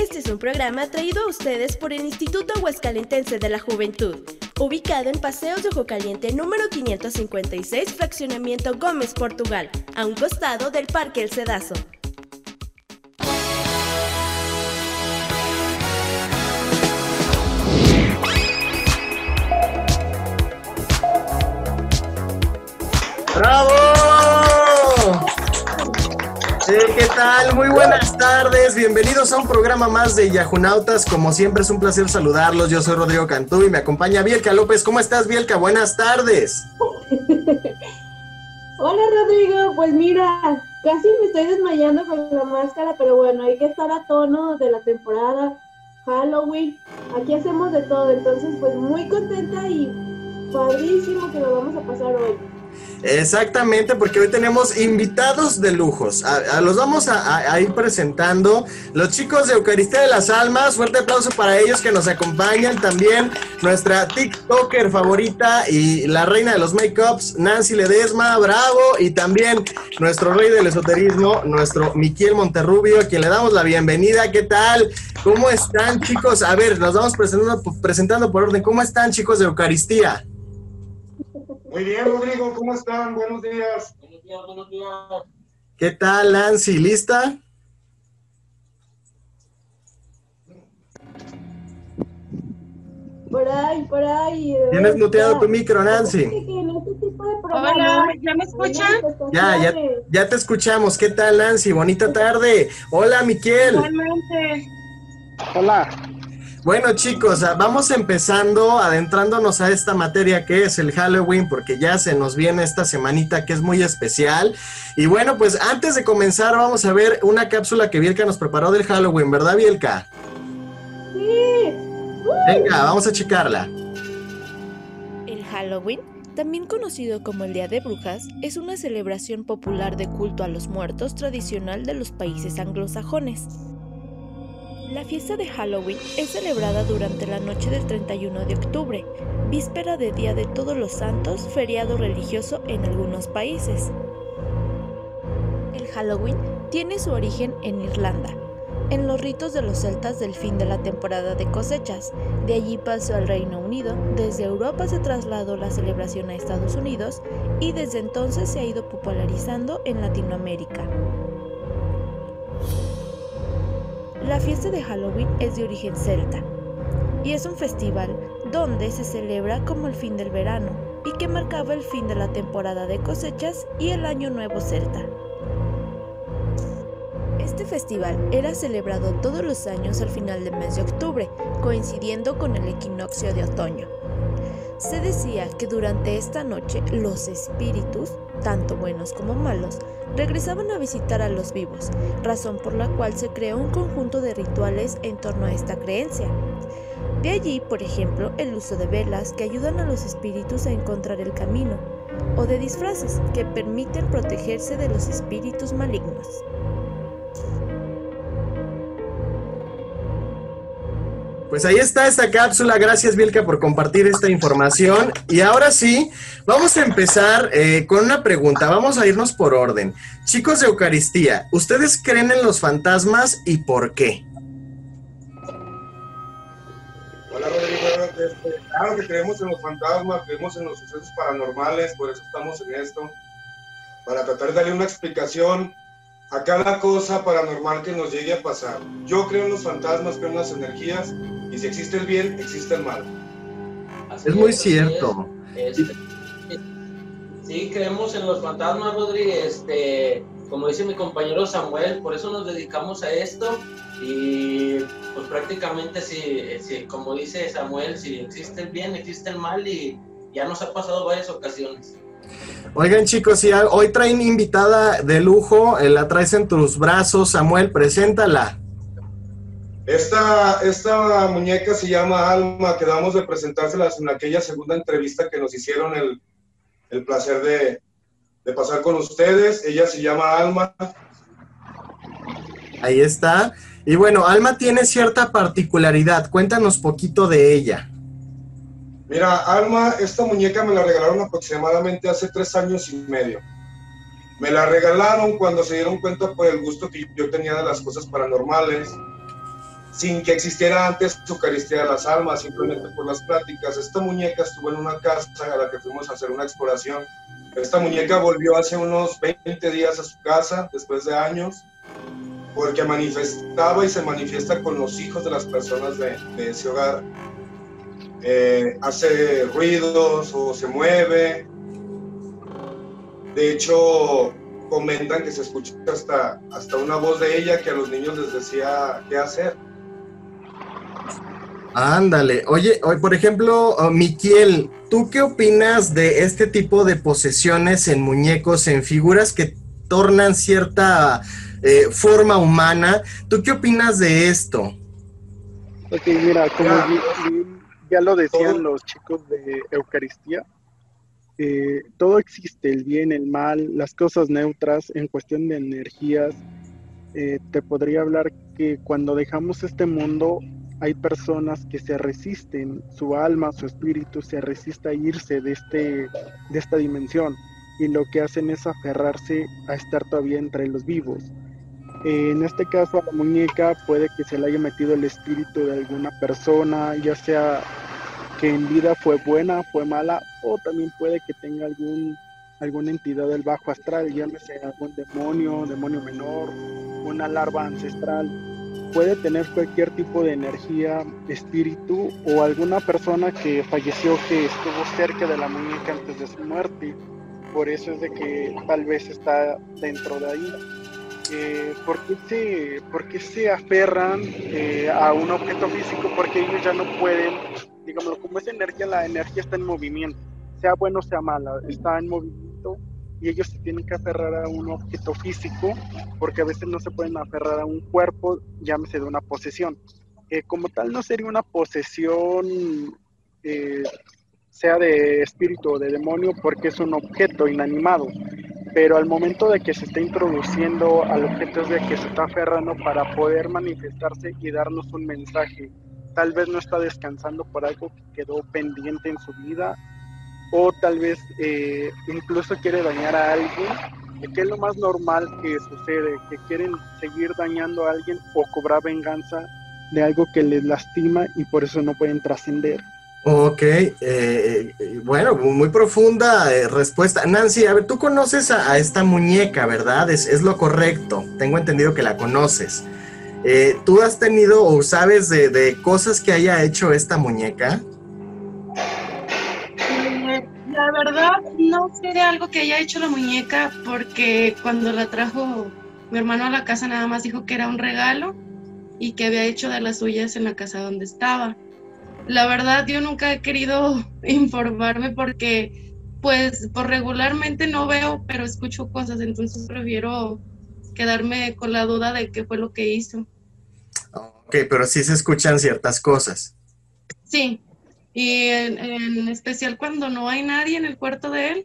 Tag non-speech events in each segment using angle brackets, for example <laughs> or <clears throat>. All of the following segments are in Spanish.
Este es un programa traído a ustedes por el Instituto Huescalentense de la Juventud, ubicado en Paseos de Ojo Caliente número 556, Fraccionamiento Gómez, Portugal, a un costado del Parque El Cedazo. ¡Bravo! Sí, ¿qué tal? Muy buenas tardes. Bienvenidos a un programa más de Yajunautas. Como siempre es un placer saludarlos. Yo soy Rodrigo Cantú y me acompaña Bielka López. ¿Cómo estás, Bielka? Buenas tardes. <laughs> Hola, Rodrigo. Pues mira, casi me estoy desmayando con la máscara, pero bueno, hay que estar a tono de la temporada. Halloween. Aquí hacemos de todo. Entonces, pues muy contenta y padrísimo que lo vamos a pasar hoy. Exactamente, porque hoy tenemos invitados de lujos. Los vamos a, ir presentando. Los chicos de Eucaristía de las Almas, fuerte aplauso para ellos que nos acompañan. También nuestra TikToker favorita y la reina de los makeups, Nancy Ledesma, bravo. Y también nuestro rey del esoterismo, nuestro Miquiel Monterrubio, a quien le damos la bienvenida. ¿Qué tal? ¿Cómo están, chicos? A ver, nos vamos presentando, presentando por orden. ¿Cómo están, chicos de Eucaristía? Muy bien, Rodrigo, ¿cómo están? Buenos días. Buenos días, buenos días. ¿Qué tal, Nancy? ¿Lista? Por ahí, por ahí. Tienes muteado tu micro, Nancy. Hola, ¿ya me escuchan? Ya, ya, ya te escuchamos. ¿Qué tal, Nancy? Bonita tarde. Hola, Miquel. Igualmente. Hola. Bueno chicos, vamos empezando, adentrándonos a esta materia que es el Halloween, porque ya se nos viene esta semanita que es muy especial. Y bueno, pues antes de comenzar vamos a ver una cápsula que Bielka nos preparó del Halloween, ¿verdad Bielka? Sí. Venga, vamos a checarla. El Halloween, también conocido como el Día de Brujas, es una celebración popular de culto a los muertos tradicional de los países anglosajones. La fiesta de Halloween es celebrada durante la noche del 31 de octubre, víspera de Día de Todos los Santos, feriado religioso en algunos países. El Halloween tiene su origen en Irlanda, en los ritos de los celtas del fin de la temporada de cosechas. De allí pasó al Reino Unido, desde Europa se trasladó la celebración a Estados Unidos y desde entonces se ha ido popularizando en Latinoamérica. La fiesta de Halloween es de origen celta y es un festival donde se celebra como el fin del verano y que marcaba el fin de la temporada de cosechas y el año nuevo celta. Este festival era celebrado todos los años al final del mes de octubre, coincidiendo con el equinoccio de otoño. Se decía que durante esta noche los espíritus, tanto buenos como malos, regresaban a visitar a los vivos, razón por la cual se creó un conjunto de rituales en torno a esta creencia. De allí, por ejemplo, el uso de velas que ayudan a los espíritus a encontrar el camino, o de disfraces que permiten protegerse de los espíritus malignos. Pues ahí está esta cápsula. Gracias, Vilka, por compartir esta información. Y ahora sí, vamos a empezar eh, con una pregunta. Vamos a irnos por orden. Chicos de Eucaristía, ¿ustedes creen en los fantasmas y por qué? Hola, Rodrigo. Este, claro que creemos en los fantasmas, creemos en los sucesos paranormales, por eso estamos en esto, para tratar de darle una explicación a cada cosa paranormal que nos llegue a pasar. Yo creo en los fantasmas, creo en las energías y si existe el bien, existe el mal. es muy cierto. Este, sí, creemos en los fantasmas, Rodri. Este, como dice mi compañero Samuel, por eso nos dedicamos a esto. Y pues prácticamente, si, como dice Samuel, si existe el bien, existe el mal y ya nos ha pasado varias ocasiones. Oigan chicos, si hoy traen invitada de lujo, eh, la traes en tus brazos, Samuel, preséntala. Esta, esta muñeca se llama Alma, quedamos de presentárselas en aquella segunda entrevista que nos hicieron el, el placer de, de pasar con ustedes. Ella se llama Alma. Ahí está. Y bueno, Alma tiene cierta particularidad. Cuéntanos poquito de ella. Mira, Alma, esta muñeca me la regalaron aproximadamente hace tres años y medio. Me la regalaron cuando se dieron cuenta por el gusto que yo tenía de las cosas paranormales sin que existiera antes Eucaristía de las Almas, simplemente por las pláticas. Esta muñeca estuvo en una casa a la que fuimos a hacer una exploración. Esta muñeca volvió hace unos 20 días a su casa, después de años, porque manifestaba y se manifiesta con los hijos de las personas de, ese hogar. Eh, hace ruidos o se mueve. De hecho, comentan que se escucha hasta, hasta una voz de ella que a los niños les decía qué hacer. Ándale, oye, por ejemplo, oh, Miquiel, ¿tú qué opinas de este tipo de posesiones en muñecos, en figuras que tornan cierta eh, forma humana? ¿Tú qué opinas de esto? Ok, mira, como ya, lo decían los chicos de Eucaristía, eh, todo existe, el bien, el mal, las cosas neutras en cuestión de energías. Eh, te podría hablar que cuando dejamos este mundo hay personas que se resisten, su alma, su espíritu se resiste a irse de, este, de esta dimensión y lo que hacen es aferrarse a estar todavía entre los vivos. En este caso a la muñeca puede que se le haya metido el espíritu de alguna persona, ya sea que en vida fue buena, fue mala, o también puede que tenga algún alguna entidad del bajo astral, llámese algún demonio, demonio menor, una larva ancestral puede tener cualquier tipo de energía, espíritu o alguna persona que falleció que estuvo cerca de la muñeca antes de su muerte. Por eso es de que tal vez está dentro de ahí. Eh, ¿por, qué se, se aferran eh, a un objeto físico? Porque ellos ya no pueden, digamos, como es energía, la energía está en movimiento, sea bueno o sea mala, está en movimiento y ellos se tienen que aferrar a un objeto físico porque a veces no se pueden aferrar a un cuerpo, llámese de una posesión. Eh, como tal no sería una posesión eh, sea de espíritu o de demonio porque es un objeto inanimado, pero al momento de que se está introduciendo al objeto es de que se está aferrando para poder manifestarse y darnos un mensaje. Tal vez no está descansando por algo que quedó pendiente en su vida o tal vez eh, incluso quiere dañar a alguien, que es lo más normal que sucede, que quieren seguir dañando a alguien o cobrar venganza de algo que les lastima y por eso no pueden trascender. Ok, eh, eh, bueno, muy profunda respuesta. Nancy, a ver, tú conoces a, esta muñeca, ¿verdad? Es, es, lo correcto. Tengo entendido que la conoces. ¿Tú has tenido o sabes de, de cosas que haya hecho esta muñeca? La verdad, no sé de algo que haya hecho la muñeca porque cuando la trajo mi hermano a la casa nada más dijo que era un regalo y que había hecho de las suyas en la casa donde estaba. La verdad, yo nunca he querido <laughs> informarme porque, pues, por regularmente no veo, pero escucho cosas, entonces prefiero quedarme con la duda de qué fue lo que hizo. Ok, pero sí se escuchan ciertas cosas. Sí, y en, especial cuando no hay nadie en el cuarto de él,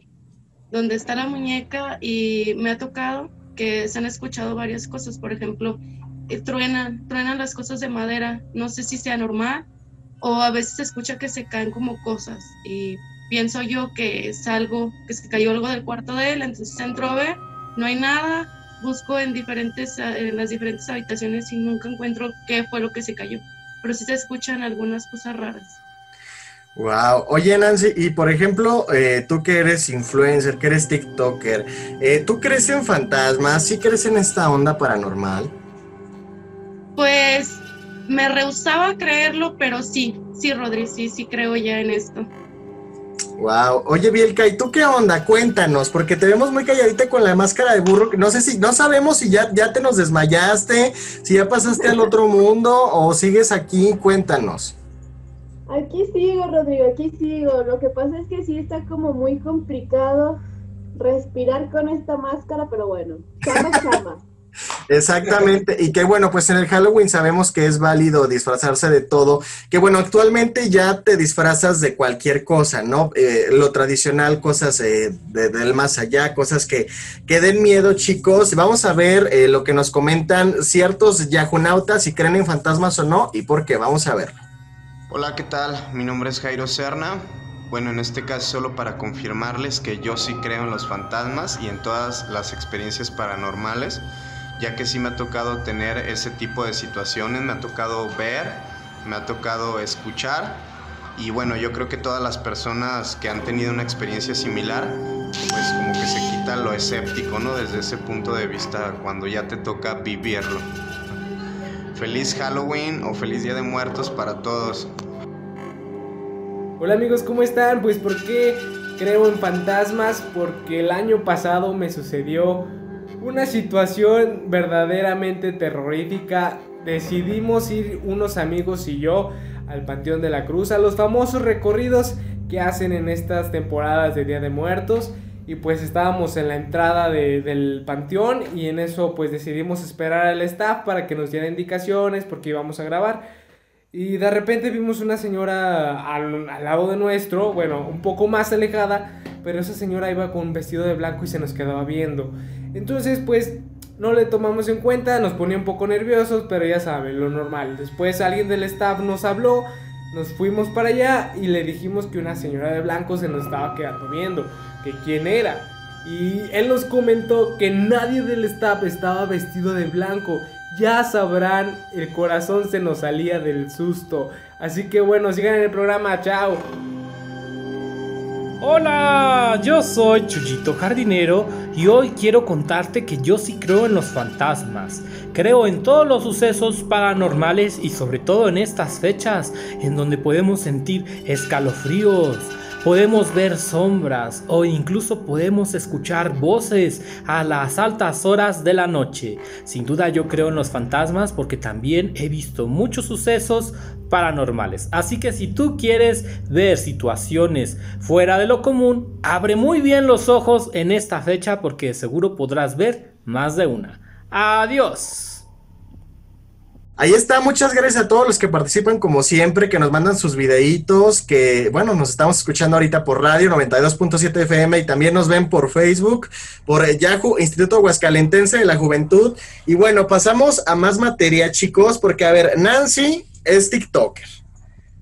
donde está la muñeca, y me ha tocado que se han escuchado varias cosas, por ejemplo, eh, truenan, truenan las cosas de madera, no sé si sea normal, o a veces se escucha que se caen como cosas, y pienso yo que es algo, que se cayó algo del cuarto de él, entonces entro a ver, no hay nada, busco en diferentes, en las diferentes habitaciones y nunca encuentro qué fue lo que se cayó, pero sí se escuchan algunas cosas raras. Wow. Oye, Nancy, y por ejemplo, eh, tú que eres influencer, que eres TikToker, eh, ¿tú crees en fantasmas? ¿Sí crees en esta onda paranormal? Pues me rehusaba creerlo, pero sí, sí, Rodri, sí, sí creo ya en esto. Wow. Oye, Bielka, ¿y tú qué onda? Cuéntanos, porque te vemos muy calladita con la máscara de burro. No sé si, no sabemos si ya, ya te nos desmayaste, si ya pasaste al otro mundo o sigues aquí. Cuéntanos. Aquí sigo, Rodrigo, aquí sigo. Lo que pasa es que sí está como muy complicado respirar con esta máscara, pero bueno, chama, chama. <laughs> Exactamente, y que bueno, pues en el Halloween sabemos que es válido disfrazarse de todo, que bueno, actualmente ya te disfrazas de cualquier cosa, ¿no? Eh, lo tradicional, cosas eh, del más allá, cosas que, que den miedo, chicos. Vamos a ver eh, lo que nos comentan ciertos yajunautas, si creen en fantasmas o no, y por qué, vamos a verlo. Hola, ¿qué tal? Mi nombre es Jairo Serna. Bueno, en este caso solo para confirmarles que yo sí creo en los fantasmas y en todas las experiencias paranormales. Ya que sí me ha tocado tener ese tipo de situaciones, me ha tocado ver, me ha tocado escuchar y bueno, yo creo que todas las personas que han tenido una experiencia similar, pues como que se quita lo escéptico, ¿no? Desde ese punto de vista, cuando ya te toca vivirlo. Feliz Halloween o feliz Día de Muertos para todos. Hola amigos, ¿cómo están? Pues ¿por qué creo en fantasmas? Porque el año pasado me sucedió una situación verdaderamente terrorífica. Decidimos ir unos amigos y yo al Panteón de la Cruz, a los famosos recorridos que hacen en estas temporadas de Día de Muertos. Y pues estábamos en la entrada del panteón y en eso pues decidimos esperar al staff para que nos diera indicaciones porque íbamos a grabar. Y de repente vimos una señora al, al, lado de nuestro, bueno, un poco más alejada, pero esa señora iba con un vestido de blanco y se nos quedaba viendo. Entonces, pues no le tomamos en cuenta, nos ponía un poco nerviosos, pero ya saben, lo normal. Después alguien del staff nos habló, nos fuimos para allá y le dijimos que una señora de blanco se nos estaba quedando viendo, que quién era. Y él nos comentó que nadie del staff estaba vestido de blanco. Ya sabrán, el corazón se nos salía del susto. Así que bueno, sigan en el programa, chao. Hola, yo soy Chuyito Jardinero y hoy quiero contarte que yo sí creo en los fantasmas. Creo en todos los sucesos paranormales y sobre todo en estas fechas en donde podemos sentir escalofríos, podemos ver sombras o incluso podemos escuchar voces a las altas horas de la noche. Sin duda yo creo en los fantasmas porque también he visto muchos sucesos paranormales. Así que si tú quieres ver situaciones fuera de lo común, abre muy bien los ojos en esta fecha porque seguro podrás ver más de una. Adiós. Ahí está, muchas gracias a todos los que participan como siempre, que nos mandan sus videitos, que bueno, nos estamos escuchando ahorita por radio 92.7 FM y también nos ven por Facebook, por Yahoo, Instituto Aguascalentense de la Juventud. Y bueno, pasamos a más materia, chicos, porque a ver, Nancy es TikToker.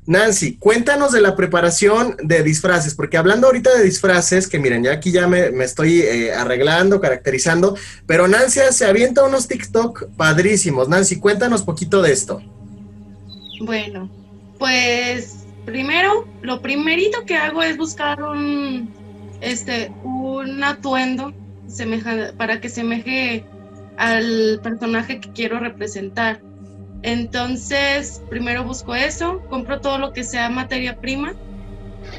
Nancy, cuéntanos de la preparación de disfraces, porque hablando ahorita de disfraces, que miren, ya aquí ya me, me estoy eh, arreglando, caracterizando, pero Nancy se avienta unos TikTok padrísimos. Nancy, cuéntanos poquito de esto. Bueno, pues primero, lo primerito que hago es buscar un, este, un atuendo para que semeje al personaje que quiero representar. Entonces, primero busco eso, compro todo lo que sea materia prima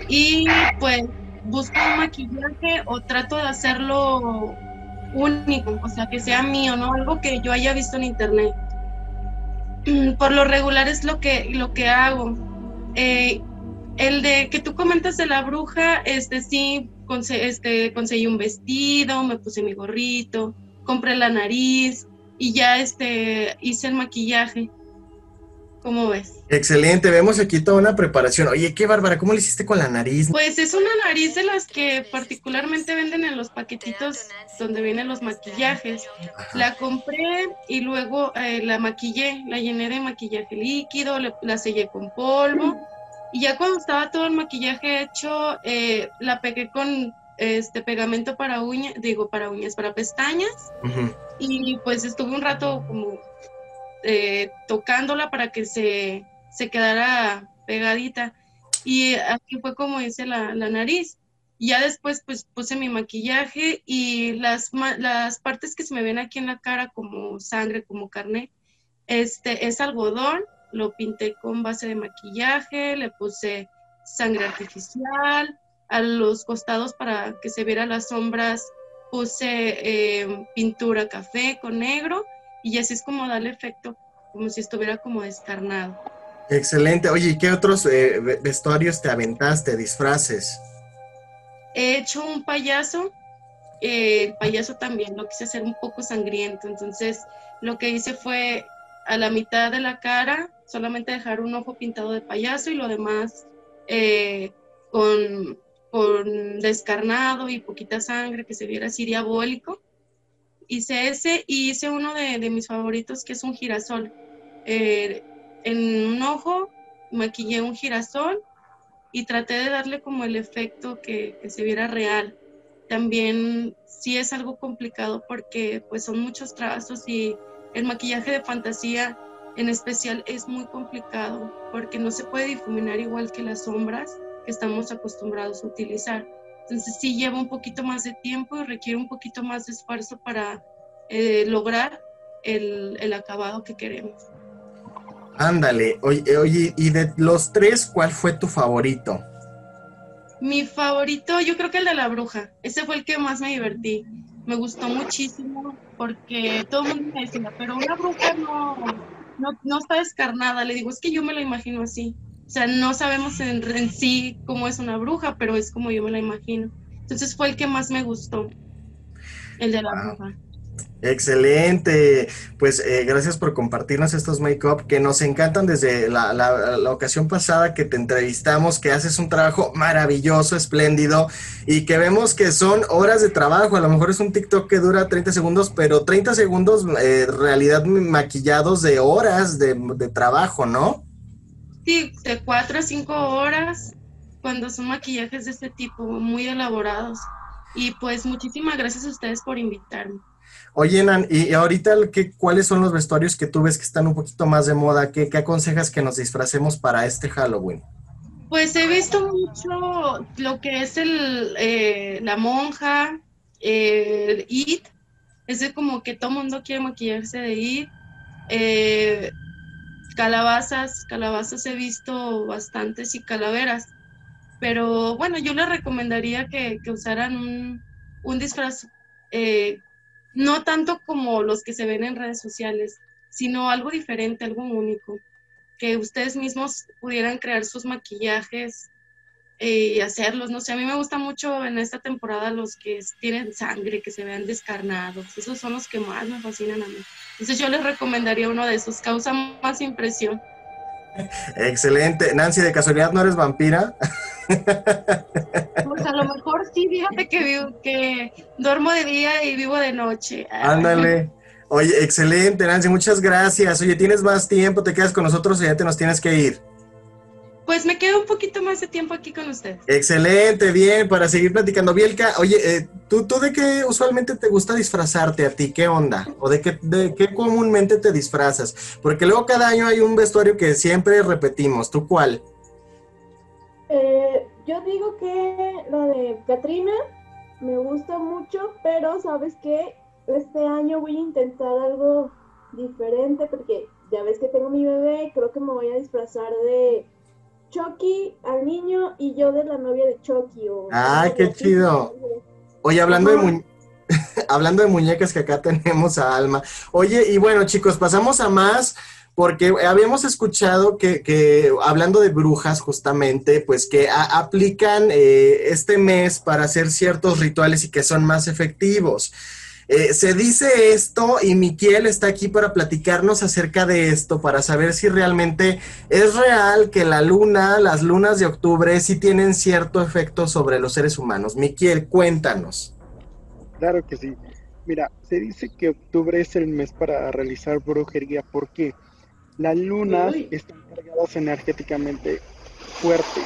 y pues busco un maquillaje o trato de hacerlo único, o sea, que sea mío, ¿no? Algo que yo haya visto en internet. <clears throat> Por lo regular es lo que, lo que hago. Eh, el de que tú comentas de la bruja, este sí, este, conseguí un vestido, me puse mi gorrito, compré la nariz, y ya este hice el maquillaje. ¿Cómo ves? Excelente, vemos aquí toda una preparación. Oye, qué bárbara, ¿cómo le hiciste con la nariz? Pues es una nariz de las que particularmente venden en los paquetitos donde vienen los maquillajes. La compré y luego eh, la maquillé, la llené de maquillaje líquido, la sellé con polvo. Y ya cuando estaba todo el maquillaje hecho, eh, la pegué con este pegamento para uñas, digo para uñas, para pestañas. Y pues estuve un rato como eh, tocándola para que se, se, quedara pegadita. Y aquí fue como hice la, la, nariz. Ya después pues puse mi maquillaje y las, las partes que se me ven aquí en la cara como sangre, como carne, este es algodón, lo pinté con base de maquillaje, le puse sangre artificial, a los costados para que se vieran las sombras puse eh, pintura café con negro y así es como darle efecto como si estuviera como descarnado. Excelente. Oye, ¿y qué otros eh, vestuarios te aventaste, disfraces? He hecho un payaso. Eh, el payaso también lo quise hacer un poco sangriento. Entonces, lo que hice fue a la mitad de la cara, solamente dejar un ojo pintado de payaso y lo demás con con descarnado y poquita sangre, que se viera así diabólico. Hice ese y hice uno de, mis favoritos que es un girasol. Eh, en un ojo maquillé un girasol y traté de darle como el efecto que, se viera real. también sí es algo complicado porque pues son muchos trazos y el maquillaje de fantasía en especial es muy complicado porque no se puede difuminar igual que las sombras que estamos acostumbrados a utilizar. Entonces sí lleva un poquito más de tiempo y requiere un poquito más de esfuerzo para eh, lograr el, el, acabado que queremos. Ándale, oye, oye, y de los tres, ¿cuál fue tu favorito? Mi favorito, yo creo que el de la bruja. Ese fue el que más me divertí. Me gustó muchísimo porque todo el mundo me decía, pero una bruja no, no, no está descarnada. Le digo, es que yo me lo imagino así. O sea, no sabemos en, en, sí cómo es una bruja, pero es como yo me la imagino. Entonces fue el que más me gustó, el de la bruja. Excelente. Pues eh, gracias por compartirnos estos make-up que nos encantan desde la, la, la, ocasión pasada que te entrevistamos, que haces un trabajo maravilloso, espléndido y que vemos que son horas de trabajo. A lo mejor es un TikTok que dura 30 segundos, pero 30 segundos eh, realidad maquillados de horas de, de trabajo, ¿no? Sí, de 4 a 5 horas cuando son maquillajes de este tipo, muy elaborados. Y pues muchísimas gracias a ustedes por invitarme. Oye, Nan, y ahorita, ¿qué, ¿cuáles son los vestuarios que tú ves que están un poquito más de moda? ¿Qué, qué aconsejas que nos disfracemos para este Halloween? Pues he visto mucho lo que es el, eh, la monja, eh, It, es como que todo mundo quiere maquillarse de It. Eh, calabazas, calabazas he visto bastantes y calaveras. Pero bueno, yo les recomendaría que, que usaran un, un disfraz eh, no tanto como los que se ven en redes sociales, sino algo diferente, algo único, que ustedes mismos pudieran crear sus maquillajes y hacerlos, no sé, a mí me gusta mucho en esta temporada los que tienen sangre, que se vean descarnados, esos son los que más me fascinan a mí. Entonces yo les recomendaría uno de esos, causa más impresión. Excelente. Nancy, ¿de casualidad no eres vampira? Pues a lo mejor sí, fíjate que, vivo, que duermo de día y vivo de noche. Ándale. Oye, excelente, Nancy, muchas gracias. Oye, ¿tienes más tiempo? ¿Te quedas con nosotros o ya te nos tienes que ir? Pues me quedo un poquito más de tiempo aquí con ustedes. Excelente, bien, para seguir platicando. Bielka, oye, eh, ¿tú, ¿tú de qué usualmente te gusta disfrazarte a ti? ¿Qué onda? ¿O de qué, de qué comúnmente te disfrazas? Porque luego cada año hay un vestuario que siempre repetimos. ¿Tú cuál? Eh, yo digo que la de Katrina me gusta mucho, pero ¿sabes qué? Este año voy a intentar algo diferente porque ya ves que tengo mi bebé, creo que me voy a disfrazar de Chucky al niño y yo de la novia de Chucky. O ah, qué chido. Oye, hablando de, <laughs> hablando de muñecas que acá <laughs> tenemos a Alma. Oye, y bueno, chicos, pasamos a más porque habíamos escuchado que, que, hablando de brujas justamente, pues que a, aplican eh, este mes para hacer ciertos rituales y que son más efectivos. Eh, se dice esto y Miquiel está aquí para platicarnos acerca de esto, para saber si realmente es real que la luna, las lunas de octubre, sí tienen cierto efecto sobre los seres humanos. Miquiel, cuéntanos. Claro que sí. Mira, se dice que octubre es el mes para realizar brujería. ¿Por qué? Las lunas están cargadas energéticamente fuerte.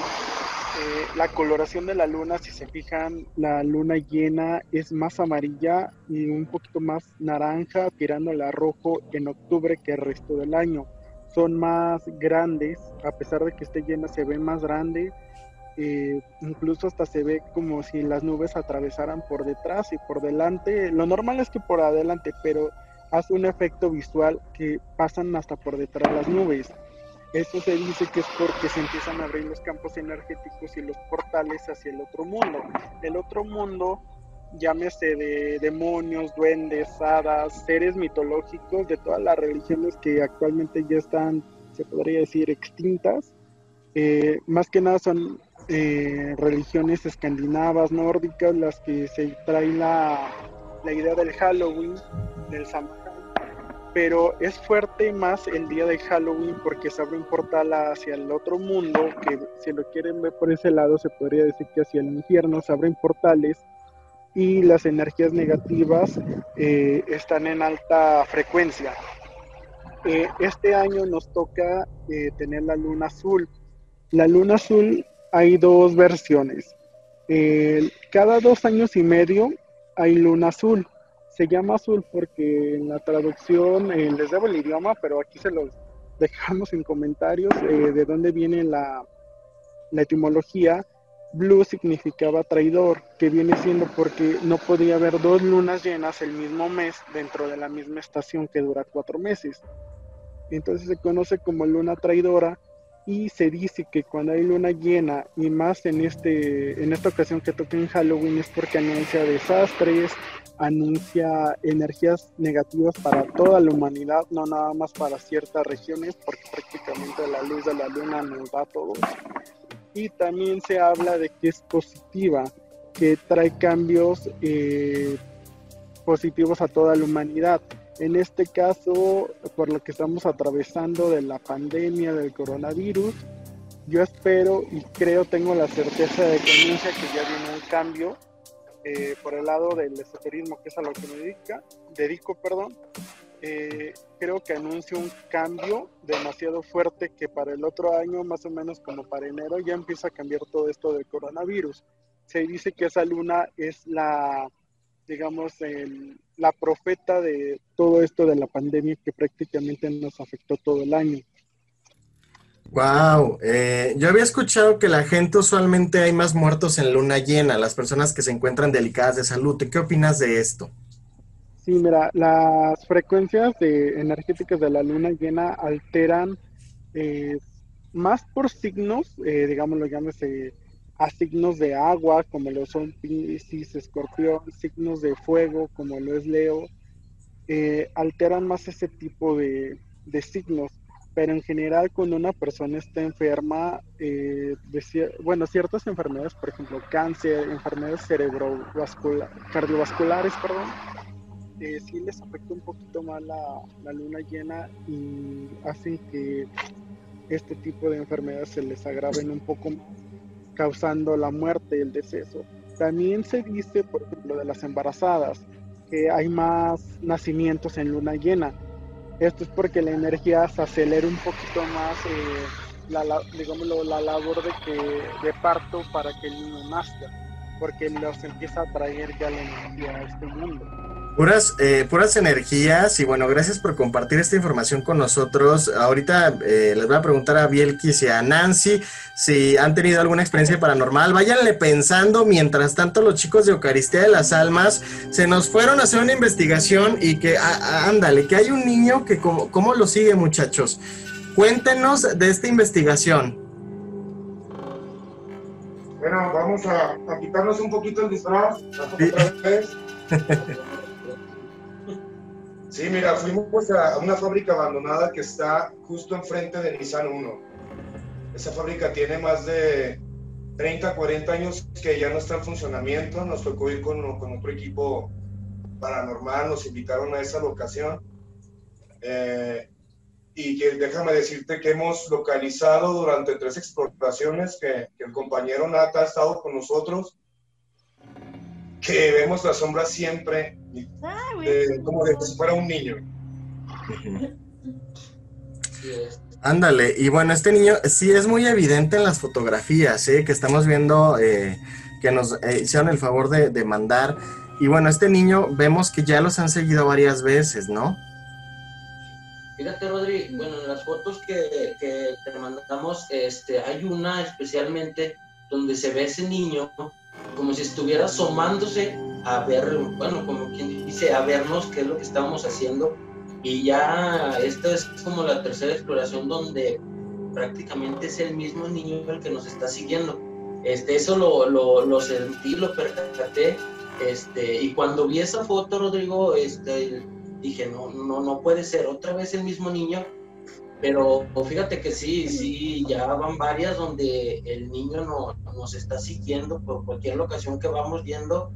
Eh, la coloración de la luna, si se fijan, la luna llena es más amarilla y un poquito más naranja, tirándole a rojo en octubre que el resto del año. Son más grandes, a pesar de que esté llena, se ve más grande. Eh, incluso hasta se ve como si las nubes atravesaran por detrás y por delante. Lo normal es que por adelante, pero hace un efecto visual que pasan hasta por detrás las nubes. Esto se dice que es porque se empiezan a abrir los campos energéticos y los portales hacia el otro mundo. El otro mundo, llámese de demonios, duendes, hadas, seres mitológicos de todas las religiones que actualmente ya están, se podría decir, extintas. Eh, más que nada son eh, religiones escandinavas, nórdicas, las que se traen la, la idea del Halloween, del Samhain pero es fuerte más el día de Halloween porque se abre un portal hacia el otro mundo, que si lo quieren ver por ese lado se podría decir que hacia el infierno se abren portales y las energías negativas eh, están en alta frecuencia. Eh, este año nos toca eh, tener la luna azul. La luna azul hay dos versiones. Cada dos años y medio hay luna azul. Se llama azul porque en la traducción eh, les debo el idioma, pero aquí se los dejamos en comentarios eh, de dónde viene la, etimología. Blue significaba traidor, que viene siendo porque no podía haber dos lunas llenas el mismo mes dentro de la misma estación que dura cuatro meses. Entonces se conoce como luna traidora y se dice que cuando hay luna llena y más en este en esta ocasión que toca en Halloween es porque anuncia desastres, anuncia energías negativas para toda la humanidad, no nada más para ciertas regiones, porque prácticamente la luz de la luna nos da todo. Y también se habla de que es positiva, que trae cambios eh, positivos a toda la humanidad. En este caso, por lo que estamos atravesando de la pandemia del coronavirus, yo espero y creo, tengo la certeza de que anuncia que ya viene un cambio eh, por el lado del esoterismo, que es a lo que me dedica, dedico, perdón, eh, creo que anuncia un cambio demasiado fuerte que para el otro año, más o menos como para enero, ya empieza a cambiar todo esto del coronavirus. Se dice que esa luna es la, digamos, la profeta de todo esto de la pandemia que prácticamente nos afectó todo el año. Wow, eh, yo había escuchado que la gente usualmente hay más muertos en luna llena, las personas que se encuentran delicadas de salud. ¿Qué opinas de esto? Sí, mira, las frecuencias de, energéticas de la luna llena alteran eh, más por signos, eh, digámoslo, llámese a signos de agua, como lo son Piscis, Escorpión, signos de fuego, como lo es Leo, eh, alteran más ese tipo de signos pero en general cuando una persona está enferma, eh, bueno, ciertas enfermedades, por ejemplo, cáncer, enfermedades cerebrovasculares, cardiovasculares, perdón, eh, sí les afecta un poquito más la, luna llena y hacen que este tipo de enfermedades se les agraven un poco, causando la muerte el deceso. También se dice, por ejemplo, de las embarazadas, que hay más nacimientos en luna llena esto es porque la energía se acelera un poquito más, eh, la, digámoslo, la labor de, que, de parto para que el niño nazca, porque los empieza a traer ya la energía a este mundo. Puras, eh, puras energías y bueno, gracias por compartir esta información con nosotros. Ahorita eh, les voy a preguntar a Bielkis y a Nancy si han tenido alguna experiencia paranormal. Váyanle pensando, mientras tanto los chicos de Eucaristía de las Almas se nos fueron a hacer una investigación y que, ándale, que hay un niño que, como, ¿cómo lo sigue muchachos? Cuéntenos de esta investigación. Bueno, vamos a, quitarnos un poquito el disfraz. Otra vez. <laughs> Sí, mira, fuimos a una fábrica abandonada que está justo enfrente de Nissan 1. Esa fábrica tiene más de 30, 40 años que ya no está en funcionamiento. Nos tocó ir con, con otro equipo paranormal, nos invitaron a esa locación. Eh, y que déjame decirte que hemos localizado durante tres exploraciones que, que el compañero Nata ha estado con nosotros que vemos la sombra siempre ah, como de si fuera un niño. Ándale, y bueno, este niño sí es muy evidente en las fotografías ¿eh? que estamos viendo, eh, que nos eh, hicieron el favor de, mandar. Y bueno, este niño vemos que ya los han seguido varias veces, ¿no? Fíjate, Rodri, bueno, en las fotos que, que te mandamos, este, hay una especialmente donde se ve ese niño como si estuviera asomándose a ver, bueno, como quien dice, a vernos qué es lo que estábamos haciendo. Y ya esta es como la tercera exploración donde prácticamente es el mismo niño el que nos está siguiendo. Este, eso lo, lo, lo sentí, lo percaté. Este, y cuando vi esa foto, Rodrigo, este, dije, no, no, no puede ser otra vez el mismo niño pero fíjate que sí, sí, ya van varias donde el niño no, nos está siguiendo por cualquier locación que vamos viendo,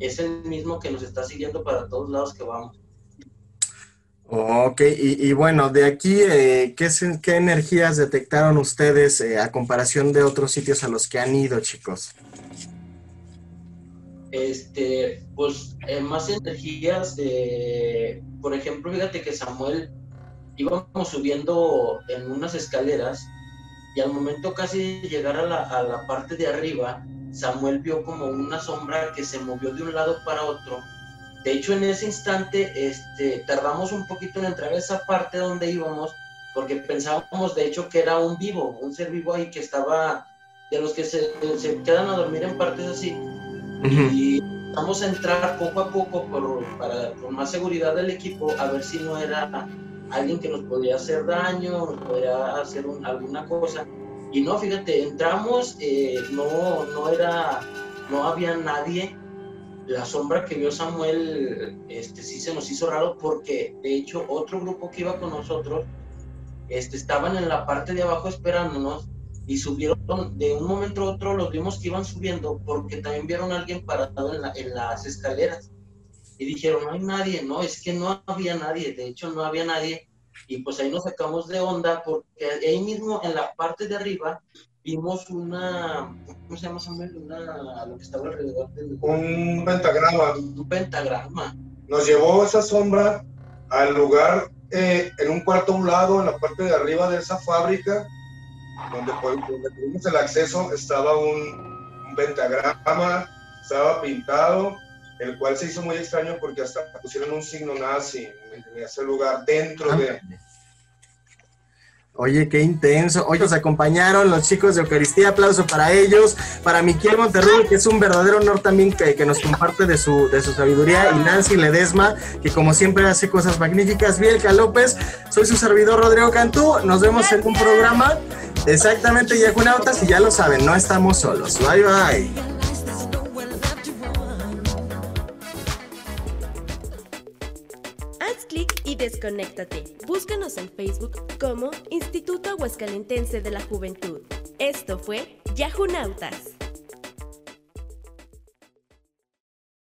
es el mismo que nos está siguiendo para todos lados que vamos. Ok, y, bueno, de aquí, eh, ¿qué, ¿qué, energías detectaron ustedes eh, a comparación de otros sitios a los que han ido, chicos? Este, pues eh, más energías, por ejemplo, fíjate que Samuel íbamos subiendo en unas escaleras y al momento casi de llegar a la, a la parte de arriba, Samuel vio como una sombra que se movió de un lado para otro. De hecho, en ese instante este, tardamos un poquito en entrar a esa parte donde íbamos, porque pensábamos de hecho que era un vivo, un ser vivo ahí que estaba, de los que se, se quedan a dormir en partes así. Y vamos a entrar poco a poco por, para, con más seguridad del equipo a ver si no era alguien que nos podía hacer daño, nos podía hacer alguna cosa. Y no, fíjate, entramos, eh, no, no era, no había nadie. La sombra que vio Samuel, este, sí se nos hizo raro porque, de hecho, otro grupo que iba con nosotros, este, estaban en la parte de abajo esperándonos y subieron de un momento a otro, los vimos que iban subiendo porque también vieron a alguien parado en, en las escaleras y dijeron, no hay nadie, no, es que no había nadie, de hecho no había nadie y pues ahí nos sacamos de onda porque ahí mismo en la parte de arriba vimos una, ¿cómo se llama Samuel? Una, lo que estaba alrededor del... Un pentagrama. Un pentagrama. Nos llevó esa sombra al lugar, eh, en un cuarto a un lado, en la parte de arriba de esa fábrica, donde, donde tuvimos el acceso, estaba un, un pentagrama, estaba pintado, el cual se hizo muy extraño porque hasta pusieron un signo nazi en ese lugar dentro de... Oye, qué intenso. Hoy nos acompañaron los chicos de Eucaristía. Aplauso para ellos. Para Miquel Monterrey, que es un verdadero honor también que, que, nos comparte de su, de su sabiduría. Y Nancy Ledesma, que como siempre hace cosas magníficas. Bielka López, soy su servidor Rodrigo Cantú. Nos vemos en un programa exactamente Yajunautas y ya lo saben, no estamos solos. Bye bye. Desconéctate. Búscanos en Facebook como Instituto Aguascalentense de la Juventud. Esto fue Yahunautas.